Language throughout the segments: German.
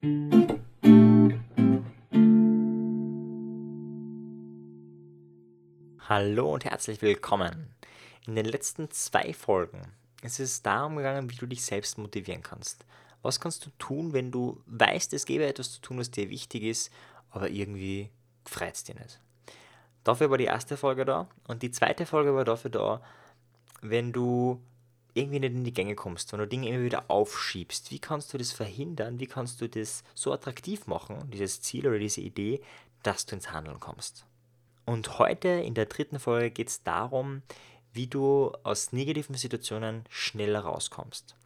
Hallo und herzlich willkommen. In den letzten zwei Folgen ist es darum gegangen, wie du dich selbst motivieren kannst. Was kannst du tun, wenn du weißt, es gäbe etwas zu tun, was dir wichtig ist, aber irgendwie freut es dir nicht? Dafür war die erste Folge da und die zweite Folge war dafür da, wenn du irgendwie nicht in die Gänge kommst, wenn du Dinge immer wieder aufschiebst. Wie kannst du das verhindern? Wie kannst du das so attraktiv machen, dieses Ziel oder diese Idee, dass du ins Handeln kommst? Und heute in der dritten Folge geht es darum, wie du aus negativen Situationen schneller rauskommst.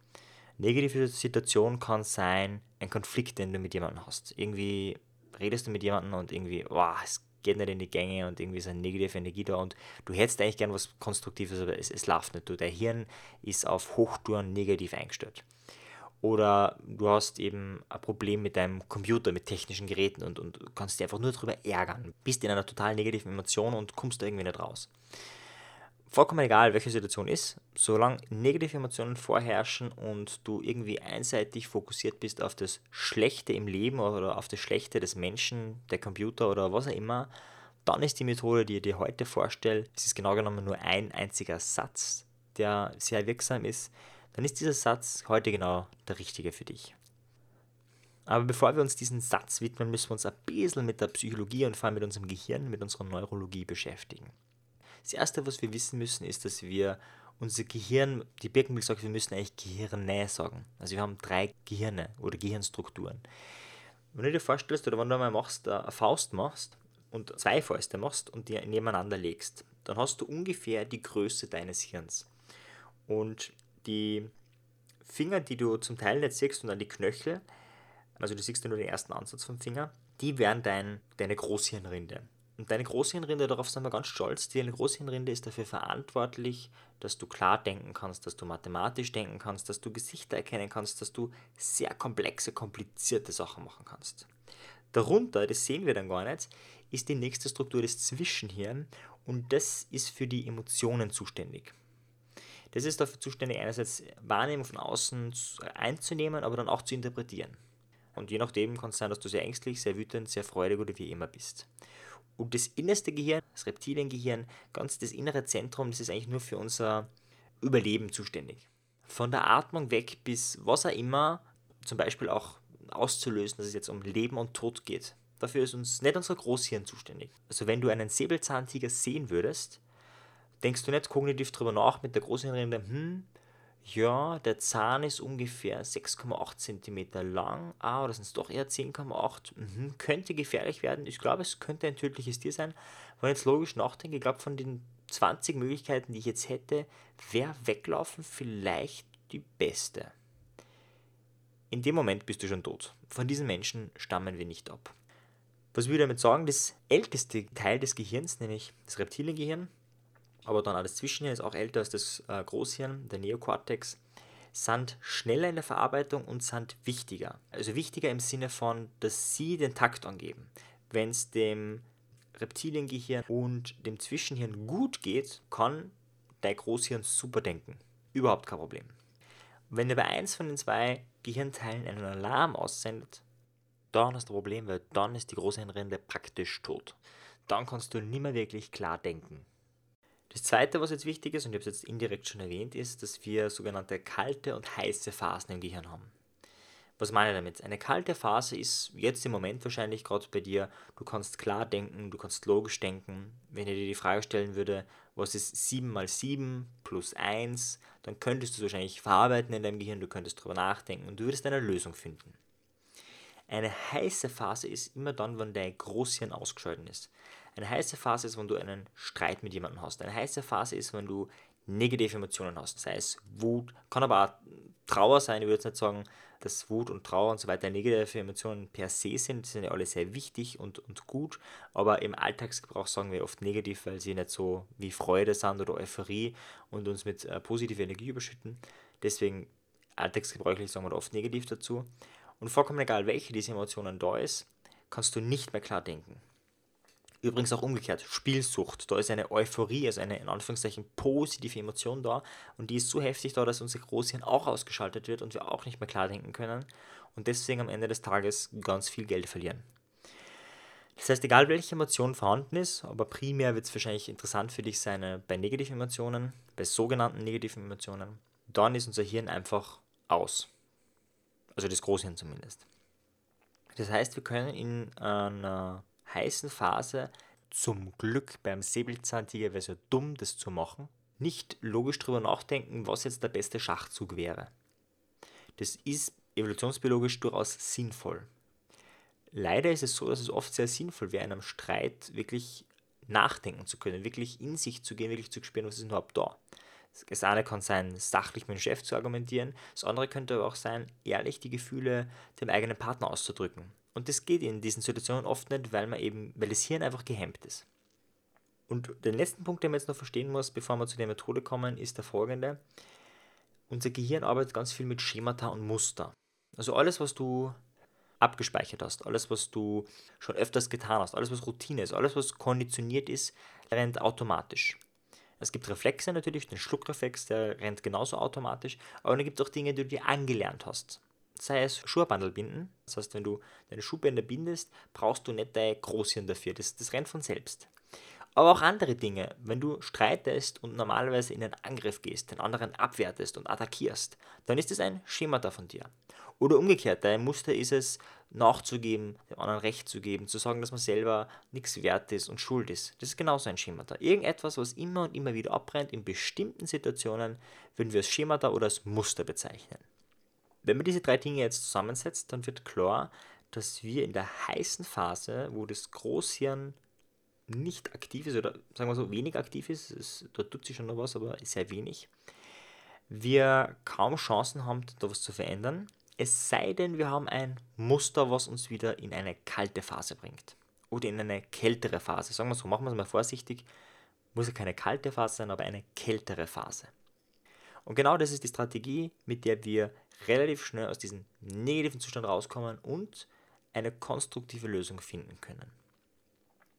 Negative Situation kann sein, ein Konflikt, den du mit jemandem hast. Irgendwie redest du mit jemandem und irgendwie, wow, es geht nicht in die Gänge und irgendwie ist eine negative Energie da und du hättest eigentlich gern was Konstruktives, aber es, es läuft nicht. Du, dein Hirn ist auf Hochtouren negativ eingestellt. Oder du hast eben ein Problem mit deinem Computer, mit technischen Geräten und, und kannst dich einfach nur darüber ärgern. Bist in einer total negativen Emotion und kommst da irgendwie nicht raus vollkommen egal, welche Situation ist, solange negative Emotionen vorherrschen und du irgendwie einseitig fokussiert bist auf das Schlechte im Leben oder auf das Schlechte des Menschen, der Computer oder was auch immer, dann ist die Methode, die ich dir heute vorstelle, es ist genau genommen nur ein einziger Satz, der sehr wirksam ist, dann ist dieser Satz heute genau der richtige für dich. Aber bevor wir uns diesen Satz widmen, müssen wir uns ein bisschen mit der Psychologie und vor allem mit unserem Gehirn, mit unserer Neurologie beschäftigen. Das Erste, was wir wissen müssen, ist, dass wir unser Gehirn, die Birkenbild sagt, wir müssen eigentlich Gehirne sagen. Also wir haben drei Gehirne oder Gehirnstrukturen. Wenn du dir vorstellst, oder wenn du einmal machst, eine Faust machst und zwei Fäuste machst und die nebeneinander legst, dann hast du ungefähr die Größe deines Hirns. Und die Finger, die du zum Teil nicht siehst und dann die Knöchel, also du siehst nur den ersten Ansatz vom Finger, die wären dein, deine Großhirnrinde. Und deine Großhirnrinde, darauf sind wir ganz stolz, deine Großhirnrinde ist dafür verantwortlich, dass du klar denken kannst, dass du mathematisch denken kannst, dass du Gesichter erkennen kannst, dass du sehr komplexe, komplizierte Sachen machen kannst. Darunter, das sehen wir dann gar nicht, ist die nächste Struktur des Zwischenhirn und das ist für die Emotionen zuständig. Das ist dafür zuständig, einerseits Wahrnehmung von außen einzunehmen, aber dann auch zu interpretieren. Und je nachdem kann es sein, dass du sehr ängstlich, sehr wütend, sehr freudig oder wie immer bist. Und das innerste Gehirn, das Reptiliengehirn, ganz das innere Zentrum, das ist eigentlich nur für unser Überleben zuständig. Von der Atmung weg bis was auch immer, zum Beispiel auch auszulösen, dass es jetzt um Leben und Tod geht. Dafür ist uns nicht unser Großhirn zuständig. Also wenn du einen Säbelzahntiger sehen würdest, denkst du nicht kognitiv darüber nach mit der Großhirnrinde, hm, ja, der Zahn ist ungefähr 6,8 cm lang. Ah, oder sind es doch eher 10,8? Mhm, könnte gefährlich werden. Ich glaube, es könnte ein tödliches Tier sein. Wenn ich jetzt logisch nachdenke, ich glaube, von den 20 Möglichkeiten, die ich jetzt hätte, wäre Weglaufen vielleicht die beste. In dem Moment bist du schon tot. Von diesen Menschen stammen wir nicht ab. Was will ich damit sagen? Das älteste Teil des Gehirns, nämlich das Reptiliengehirn, aber dann auch das Zwischenhirn ist auch älter als das äh, Großhirn, der Neokortex, sind schneller in der Verarbeitung und sind wichtiger. Also wichtiger im Sinne von, dass sie den Takt angeben. Wenn es dem Reptiliengehirn und dem Zwischenhirn gut geht, kann dein Großhirn super denken. Überhaupt kein Problem. Wenn dir bei eins von den zwei Gehirnteilen einen Alarm aussendet, dann hast du ein Problem, weil dann ist die Großhirnrinde praktisch tot. Dann kannst du nicht mehr wirklich klar denken. Das zweite, was jetzt wichtig ist, und ich habe es jetzt indirekt schon erwähnt, ist, dass wir sogenannte kalte und heiße Phasen im Gehirn haben. Was meine ich damit? Eine kalte Phase ist jetzt im Moment wahrscheinlich gerade bei dir, du kannst klar denken, du kannst logisch denken. Wenn ich dir die Frage stellen würde, was ist 7 mal 7 plus 1, dann könntest du es wahrscheinlich verarbeiten in deinem Gehirn, du könntest darüber nachdenken und du würdest eine Lösung finden. Eine heiße Phase ist immer dann, wenn dein Großhirn ausgeschaltet ist. Eine heiße Phase ist, wenn du einen Streit mit jemandem hast. Eine heiße Phase ist, wenn du negative Emotionen hast, sei es Wut, kann aber auch Trauer sein. Ich würde jetzt nicht sagen, dass Wut und Trauer und so weiter negative Emotionen per se sind. Die sind ja alle sehr wichtig und, und gut, aber im Alltagsgebrauch sagen wir oft negativ, weil sie nicht so wie Freude sind oder Euphorie und uns mit äh, positiver Energie überschütten. Deswegen alltagsgebräuchlich sagen wir oft negativ dazu. Und vollkommen egal, welche dieser Emotionen da ist, kannst du nicht mehr klar denken. Übrigens auch umgekehrt, Spielsucht. Da ist eine Euphorie, also eine in Anführungszeichen positive Emotion da und die ist so heftig da, dass unser Großhirn auch ausgeschaltet wird und wir auch nicht mehr klar denken können und deswegen am Ende des Tages ganz viel Geld verlieren. Das heißt, egal welche Emotion vorhanden ist, aber primär wird es wahrscheinlich interessant für dich sein äh, bei negativen Emotionen, bei sogenannten negativen Emotionen, dann ist unser Hirn einfach aus. Also das Großhirn zumindest. Das heißt, wir können in einer heißen Phase zum Glück beim Säbelzahntiger wäre es ja dumm, das zu machen, nicht logisch darüber nachdenken, was jetzt der beste Schachzug wäre. Das ist evolutionsbiologisch durchaus sinnvoll. Leider ist es so, dass es oft sehr sinnvoll wäre, in einem Streit wirklich nachdenken zu können, wirklich in sich zu gehen, wirklich zu spüren, was ist überhaupt da. Das eine kann sein, sachlich mit dem Chef zu argumentieren, das andere könnte aber auch sein, ehrlich die Gefühle dem eigenen Partner auszudrücken. Und das geht in diesen Situationen oft nicht, weil man eben, weil das Hirn einfach gehemmt ist. Und den letzten Punkt, den man jetzt noch verstehen muss, bevor wir zu der Methode kommen, ist der folgende. Unser Gehirn arbeitet ganz viel mit Schemata und Muster. Also alles, was du abgespeichert hast, alles, was du schon öfters getan hast, alles, was Routine ist, alles, was konditioniert ist, rennt automatisch. Es gibt Reflexe natürlich, den Schluckreflex, der rennt genauso automatisch, aber dann gibt es auch Dinge, die du dir angelernt hast sei es Schuhbandel binden. Das heißt, wenn du deine Schuhbänder bindest, brauchst du nicht dein Großhirn dafür. Das, das rennt von selbst. Aber auch andere Dinge. Wenn du streitest und normalerweise in einen Angriff gehst, den anderen abwertest und attackierst, dann ist es ein Schemata von dir. Oder umgekehrt, dein Muster ist es, nachzugeben, dem anderen Recht zu geben, zu sagen, dass man selber nichts wert ist und schuld ist. Das ist genauso ein Schemata. Irgendetwas, was immer und immer wieder abbrennt, in bestimmten Situationen würden wir als Schemata oder als Muster bezeichnen. Wenn man diese drei Dinge jetzt zusammensetzt, dann wird klar, dass wir in der heißen Phase, wo das Großhirn nicht aktiv ist oder sagen wir so wenig aktiv ist, ist da tut sich schon noch was, aber sehr wenig, wir kaum Chancen haben, da was zu verändern. Es sei denn, wir haben ein Muster, was uns wieder in eine kalte Phase bringt oder in eine kältere Phase. Sagen wir so, machen wir es mal vorsichtig. Muss ja keine kalte Phase sein, aber eine kältere Phase. Und genau das ist die Strategie, mit der wir relativ schnell aus diesem negativen Zustand rauskommen und eine konstruktive Lösung finden können.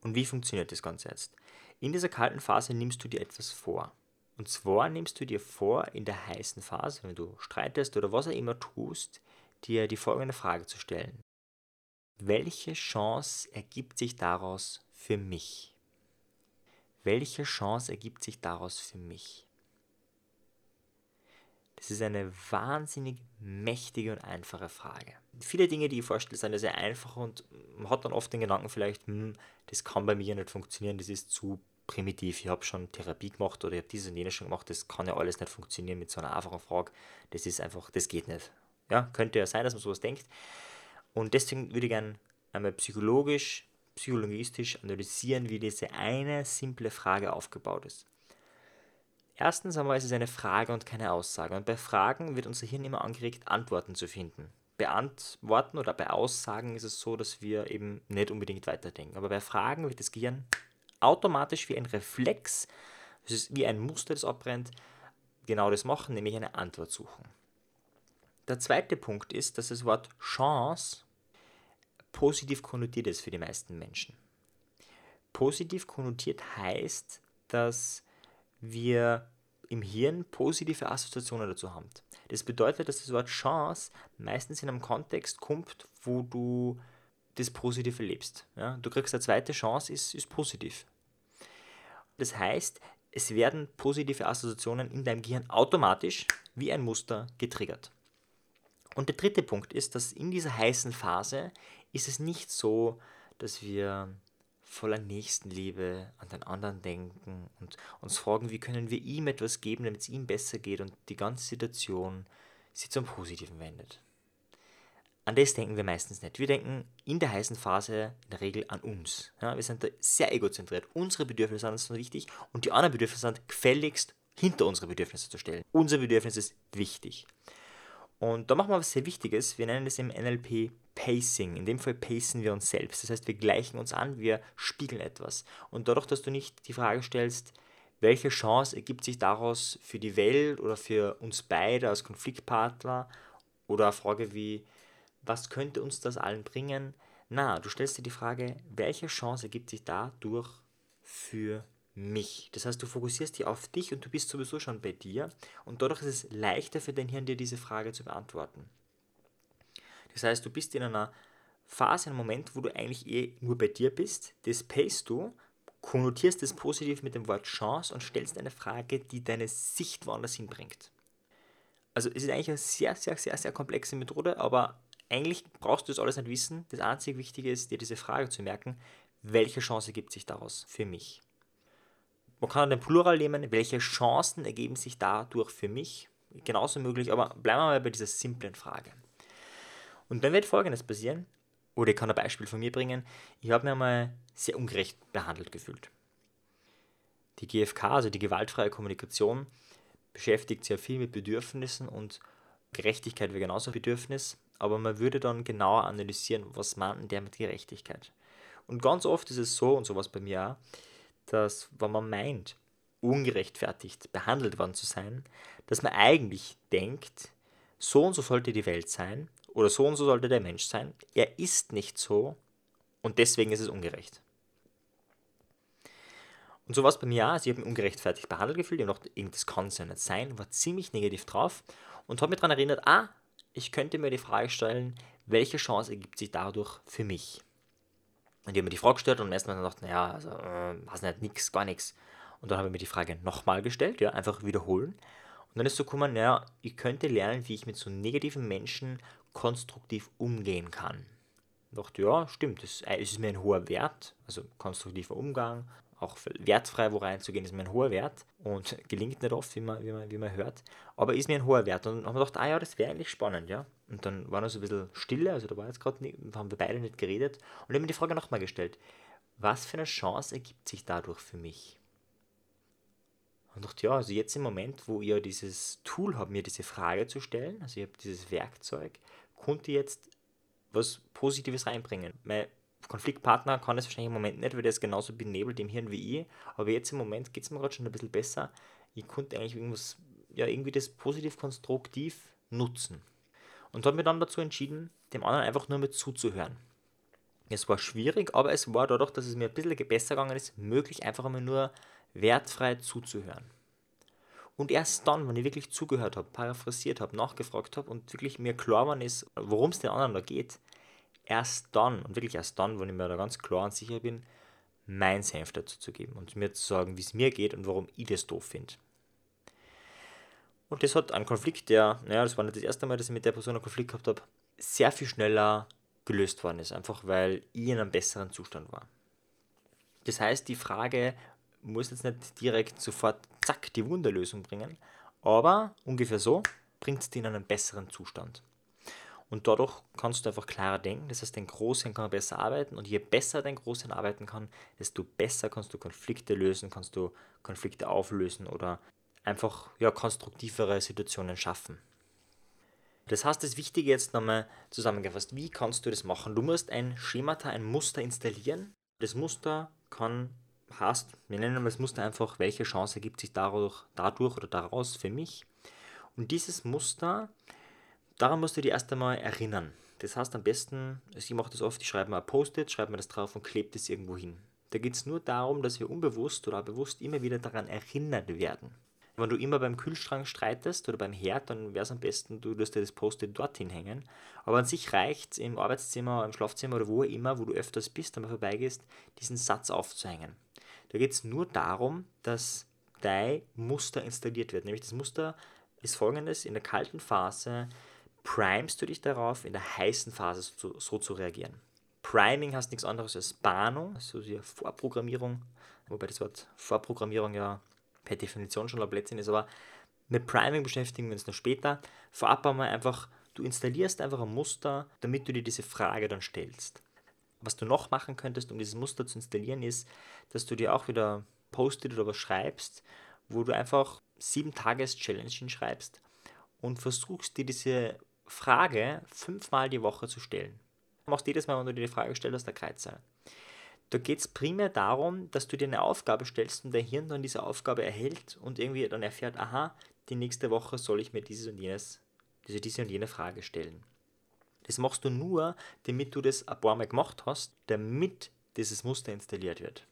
Und wie funktioniert das Ganze jetzt? In dieser kalten Phase nimmst du dir etwas vor. Und zwar nimmst du dir vor, in der heißen Phase, wenn du streitest oder was auch immer tust, dir die folgende Frage zu stellen. Welche Chance ergibt sich daraus für mich? Welche Chance ergibt sich daraus für mich? Das ist eine wahnsinnig mächtige und einfache Frage. Viele Dinge, die ich vorstelle, sind sehr einfach und man hat dann oft den Gedanken vielleicht, hm, das kann bei mir nicht funktionieren, das ist zu primitiv. Ich habe schon Therapie gemacht oder ich habe dieses und jenes schon gemacht, das kann ja alles nicht funktionieren mit so einer einfachen Frage. Das ist einfach, das geht nicht. Ja, könnte ja sein, dass man sowas denkt. Und deswegen würde ich gerne einmal psychologisch, psychologistisch analysieren, wie diese eine simple Frage aufgebaut ist. Erstens einmal ist es eine Frage und keine Aussage. Und bei Fragen wird unser Hirn immer angeregt, Antworten zu finden. Bei Antworten oder bei Aussagen ist es so, dass wir eben nicht unbedingt weiterdenken. Aber bei Fragen wird das Gehirn automatisch wie ein Reflex, das ist wie ein Muster, das abbrennt, genau das machen, nämlich eine Antwort suchen. Der zweite Punkt ist, dass das Wort Chance positiv konnotiert ist für die meisten Menschen. Positiv konnotiert heißt, dass wir im Hirn positive Assoziationen dazu haben. Das bedeutet, dass das Wort Chance meistens in einem Kontext kommt, wo du das Positive lebst. Ja? Du kriegst eine zweite Chance, ist, ist positiv. Das heißt, es werden positive Assoziationen in deinem Gehirn automatisch wie ein Muster getriggert. Und der dritte Punkt ist, dass in dieser heißen Phase ist es nicht so, dass wir voller Nächstenliebe an den anderen denken und uns fragen, wie können wir ihm etwas geben, damit es ihm besser geht und die ganze Situation sich zum Positiven wendet. An das denken wir meistens nicht. Wir denken in der heißen Phase in der Regel an uns. Ja, wir sind da sehr egozentriert. Unsere Bedürfnisse sind uns wichtig und die anderen Bedürfnisse sind gefälligst hinter unsere Bedürfnisse zu stellen. Unser Bedürfnis ist wichtig. Und da machen wir was sehr Wichtiges. Wir nennen das im NLP Pacing. In dem Fall pacen wir uns selbst. Das heißt, wir gleichen uns an, wir spiegeln etwas. Und dadurch, dass du nicht die Frage stellst, welche Chance ergibt sich daraus für die Welt oder für uns beide als Konfliktpartner oder eine Frage wie, was könnte uns das allen bringen, Na, du stellst dir die Frage, welche Chance ergibt sich dadurch für mich? Das heißt, du fokussierst dich auf dich und du bist sowieso schon bei dir und dadurch ist es leichter für dein Hirn, dir diese Frage zu beantworten. Das heißt, du bist in einer Phase, einem Moment, wo du eigentlich eh nur bei dir bist, das payst du, konnotierst es positiv mit dem Wort Chance und stellst eine Frage, die deine Sicht woanders hinbringt. Also es ist eigentlich eine sehr, sehr, sehr, sehr komplexe Methode, aber eigentlich brauchst du das alles nicht wissen. Das einzige Wichtige ist, dir diese Frage zu merken, welche Chance ergibt sich daraus für mich? Man kann den Plural nehmen, welche Chancen ergeben sich dadurch für mich? Genauso möglich, aber bleiben wir mal bei dieser simplen Frage. Und dann wird folgendes passieren, oder ich kann ein Beispiel von mir bringen, ich habe mir mal sehr ungerecht behandelt gefühlt. Die GFK, also die gewaltfreie Kommunikation, beschäftigt sehr viel mit Bedürfnissen und Gerechtigkeit wäre genauso ein Bedürfnis, aber man würde dann genauer analysieren, was meint der mit Gerechtigkeit. Und ganz oft ist es so, und sowas bei mir auch, dass wenn man meint, ungerechtfertigt behandelt worden zu sein, dass man eigentlich denkt, so und so sollte die Welt sein oder so und so sollte der Mensch sein. Er ist nicht so und deswegen ist es ungerecht. Und so war es bei mir auch. Also ich habe mich ungerechtfertigt behandelt gefühlt. Ich habe noch, das kann es ja nicht sein, war ziemlich negativ drauf und habe mich daran erinnert, ah, ich könnte mir die Frage stellen, welche Chance ergibt sich dadurch für mich? Und ich habe mir die Frage gestellt und am ersten Mal gedacht, naja, also, äh, was nicht, nix, gar nichts. Und dann habe ich mir die Frage nochmal gestellt, ja, einfach wiederholen. Und dann ist so gekommen, naja, ich könnte lernen, wie ich mit so negativen Menschen konstruktiv umgehen kann. Ich dachte, ja, stimmt, das ist mir ein hoher Wert, also konstruktiver Umgang, auch wertfrei wo reinzugehen, ist mir ein hoher Wert und gelingt nicht oft, wie man, wie man, wie man hört, aber ist mir ein hoher Wert. Und dann haben wir gedacht, ah ja, das wäre eigentlich spannend, ja. Und dann war noch so ein bisschen Stille, also da war jetzt gerade, haben wir beide nicht geredet und ich habe mir die Frage nochmal gestellt, was für eine Chance ergibt sich dadurch für mich? Und dachte, ja, also jetzt im Moment, wo ihr dieses Tool habt, mir diese Frage zu stellen, also ihr habt dieses Werkzeug, konnte jetzt was Positives reinbringen. Mein Konfliktpartner kann es wahrscheinlich im Moment nicht, weil der ist genauso benebelt im Hirn wie ich, aber jetzt im Moment geht es mir gerade schon ein bisschen besser. Ich konnte eigentlich irgendwas, ja, irgendwie das positiv konstruktiv nutzen. Und habe mir dann dazu entschieden, dem anderen einfach nur mit zuzuhören. Es war schwierig, aber es war dadurch, dass es mir ein bisschen besser gegangen ist, möglich, einfach einmal nur wertfrei zuzuhören. Und erst dann, wenn ich wirklich zugehört habe, paraphrasiert habe, nachgefragt habe und wirklich mir klar war ist, worum es den anderen da geht, erst dann, und wirklich erst dann, wenn ich mir da ganz klar und sicher bin, mein Senf dazu zu geben und mir zu sagen, wie es mir geht und warum ich das doof finde. Und das hat einen Konflikt, der, naja, das war nicht das erste Mal, dass ich mit der Person einen Konflikt gehabt habe, sehr viel schneller gelöst worden ist, einfach weil ich in einem besseren Zustand war. Das heißt, die Frage muss jetzt nicht direkt sofort, zack, die Wunderlösung bringen, aber ungefähr so bringt es dich in einen besseren Zustand. Und dadurch kannst du einfach klarer denken. Das heißt, dein Großhirn kann besser arbeiten. Und je besser dein Großhirn arbeiten kann, desto besser kannst du Konflikte lösen, kannst du Konflikte auflösen oder einfach ja, konstruktivere Situationen schaffen. Das heißt, das Wichtige jetzt nochmal zusammengefasst, wie kannst du das machen? Du musst ein Schemata, ein Muster installieren. Das Muster kann, heißt, wir nennen das Muster einfach, welche Chance ergibt sich dadurch, dadurch oder daraus für mich. Und dieses Muster daran musst du dich erst einmal erinnern. Das heißt am besten, also ich mache das oft, ich schreibe mal ein Post-it, schreibe mir das drauf und klebe das irgendwo hin. Da geht es nur darum, dass wir unbewusst oder bewusst immer wieder daran erinnert werden. Wenn du immer beim Kühlschrank streitest oder beim Herd, dann wäre es am besten, du lässt dir das Post-it dorthin hängen. Aber an sich reicht es im Arbeitszimmer, im Schlafzimmer oder wo immer, wo du öfters bist, einmal vorbeigehst, diesen Satz aufzuhängen. Da geht es nur darum, dass dein Muster installiert wird. Nämlich das Muster ist folgendes, in der kalten Phase primest du dich darauf, in der heißen Phase so, so zu reagieren. Priming heißt nichts anderes als Bahnung, also die Vorprogrammierung, wobei das Wort Vorprogrammierung ja per Definition schon Blödsinn ist, aber mit Priming beschäftigen wir uns noch später. Vorab einmal einfach, du installierst einfach ein Muster, damit du dir diese Frage dann stellst. Was du noch machen könntest, um dieses Muster zu installieren, ist, dass du dir auch wieder Post-it oder was schreibst, wo du einfach sieben Tages-Challenge hinschreibst und versuchst dir diese Frage fünfmal die Woche zu stellen. Du machst jedes Mal, wenn du dir die Frage stellst, der Kreuzzahl. Da geht es primär darum, dass du dir eine Aufgabe stellst und dein Hirn dann diese Aufgabe erhält und irgendwie dann erfährt, aha, die nächste Woche soll ich mir dieses und jenes, diese, diese und jene Frage stellen. Das machst du nur, damit du das ein paar Mal gemacht hast, damit dieses Muster installiert wird.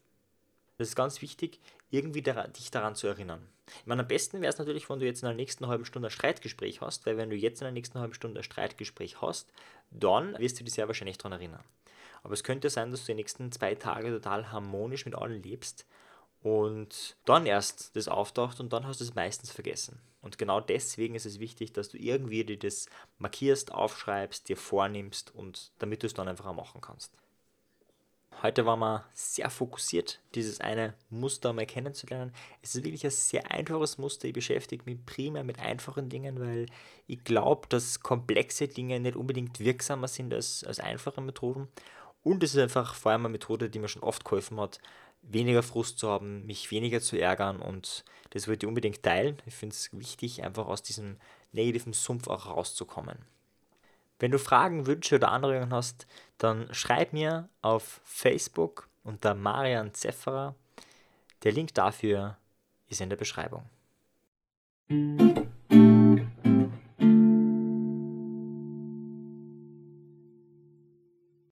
Das ist ganz wichtig, irgendwie dich daran zu erinnern. Ich meine, am besten wäre es natürlich, wenn du jetzt in der nächsten halben Stunde ein Streitgespräch hast, weil wenn du jetzt in der nächsten halben Stunde ein Streitgespräch hast, dann wirst du dich sehr wahrscheinlich daran erinnern. Aber es könnte sein, dass du die nächsten zwei Tage total harmonisch mit allen lebst und dann erst das auftaucht und dann hast du es meistens vergessen. Und genau deswegen ist es wichtig, dass du irgendwie dir das markierst, aufschreibst, dir vornimmst und damit du es dann einfach auch machen kannst. Heute waren wir sehr fokussiert, dieses eine Muster mal kennenzulernen. Es ist wirklich ein sehr einfaches Muster. Ich beschäftige mich primär mit einfachen Dingen, weil ich glaube, dass komplexe Dinge nicht unbedingt wirksamer sind als, als einfache Methoden. Und es ist einfach vor allem eine Methode, die mir schon oft geholfen hat, weniger Frust zu haben, mich weniger zu ärgern und das wollte ich unbedingt teilen. Ich finde es wichtig, einfach aus diesem negativen Sumpf auch rauszukommen. Wenn du Fragen, Wünsche oder Anregungen hast, dann schreib mir auf Facebook unter Marian Zefferer. Der Link dafür ist in der Beschreibung.